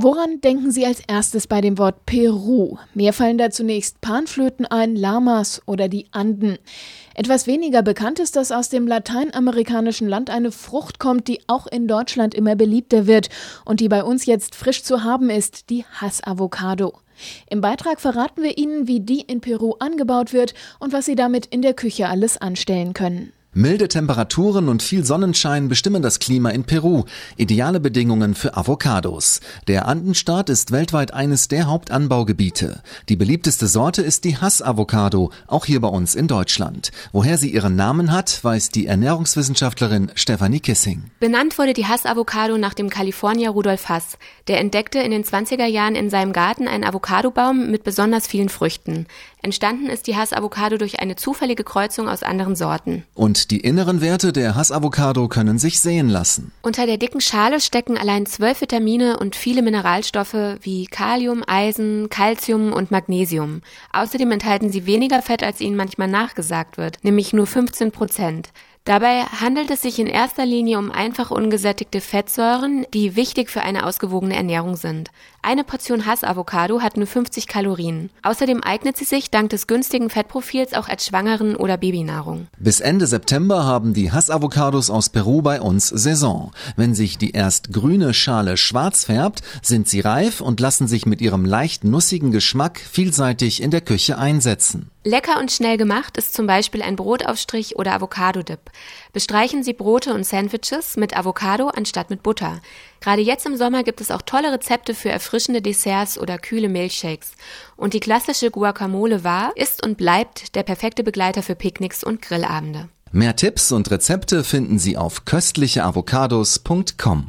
Woran denken Sie als erstes bei dem Wort Peru? Mir fallen da zunächst Panflöten ein, Lamas oder die Anden. Etwas weniger bekannt ist, dass aus dem lateinamerikanischen Land eine Frucht kommt, die auch in Deutschland immer beliebter wird und die bei uns jetzt frisch zu haben ist, die Hass-Avocado. Im Beitrag verraten wir Ihnen, wie die in Peru angebaut wird und was Sie damit in der Küche alles anstellen können. Milde Temperaturen und viel Sonnenschein bestimmen das Klima in Peru. Ideale Bedingungen für Avocados. Der Andenstaat ist weltweit eines der Hauptanbaugebiete. Die beliebteste Sorte ist die Hass-Avocado, auch hier bei uns in Deutschland. Woher sie ihren Namen hat, weiß die Ernährungswissenschaftlerin Stefanie Kissing. Benannt wurde die Hass-Avocado nach dem Kalifornier Rudolf Hass. Der entdeckte in den 20er Jahren in seinem Garten einen Avocadobaum mit besonders vielen Früchten. Entstanden ist die Hass-Avocado durch eine zufällige Kreuzung aus anderen Sorten. Die inneren Werte der Hass-Avocado können sich sehen lassen. Unter der dicken Schale stecken allein zwölf Vitamine und viele Mineralstoffe wie Kalium, Eisen, Calcium und Magnesium. Außerdem enthalten sie weniger Fett, als ihnen manchmal nachgesagt wird, nämlich nur 15 Prozent. Dabei handelt es sich in erster Linie um einfach ungesättigte Fettsäuren, die wichtig für eine ausgewogene Ernährung sind. Eine Portion Hass-Avocado hat nur 50 Kalorien. Außerdem eignet sie sich dank des günstigen Fettprofils auch als Schwangeren- oder Babynahrung. Bis Ende September haben die Hass-Avocados aus Peru bei uns Saison. Wenn sich die erst grüne Schale schwarz färbt, sind sie reif und lassen sich mit ihrem leicht nussigen Geschmack vielseitig in der Küche einsetzen. Lecker und schnell gemacht ist zum Beispiel ein Brotaufstrich oder Avocado-Dip. Bestreichen Sie Brote und Sandwiches mit Avocado anstatt mit Butter. Gerade jetzt im Sommer gibt es auch tolle Rezepte für erfrischende Desserts oder kühle Milchshakes. Und die klassische Guacamole war, ist und bleibt der perfekte Begleiter für Picknicks und Grillabende. Mehr Tipps und Rezepte finden Sie auf köstlicheavocados.com.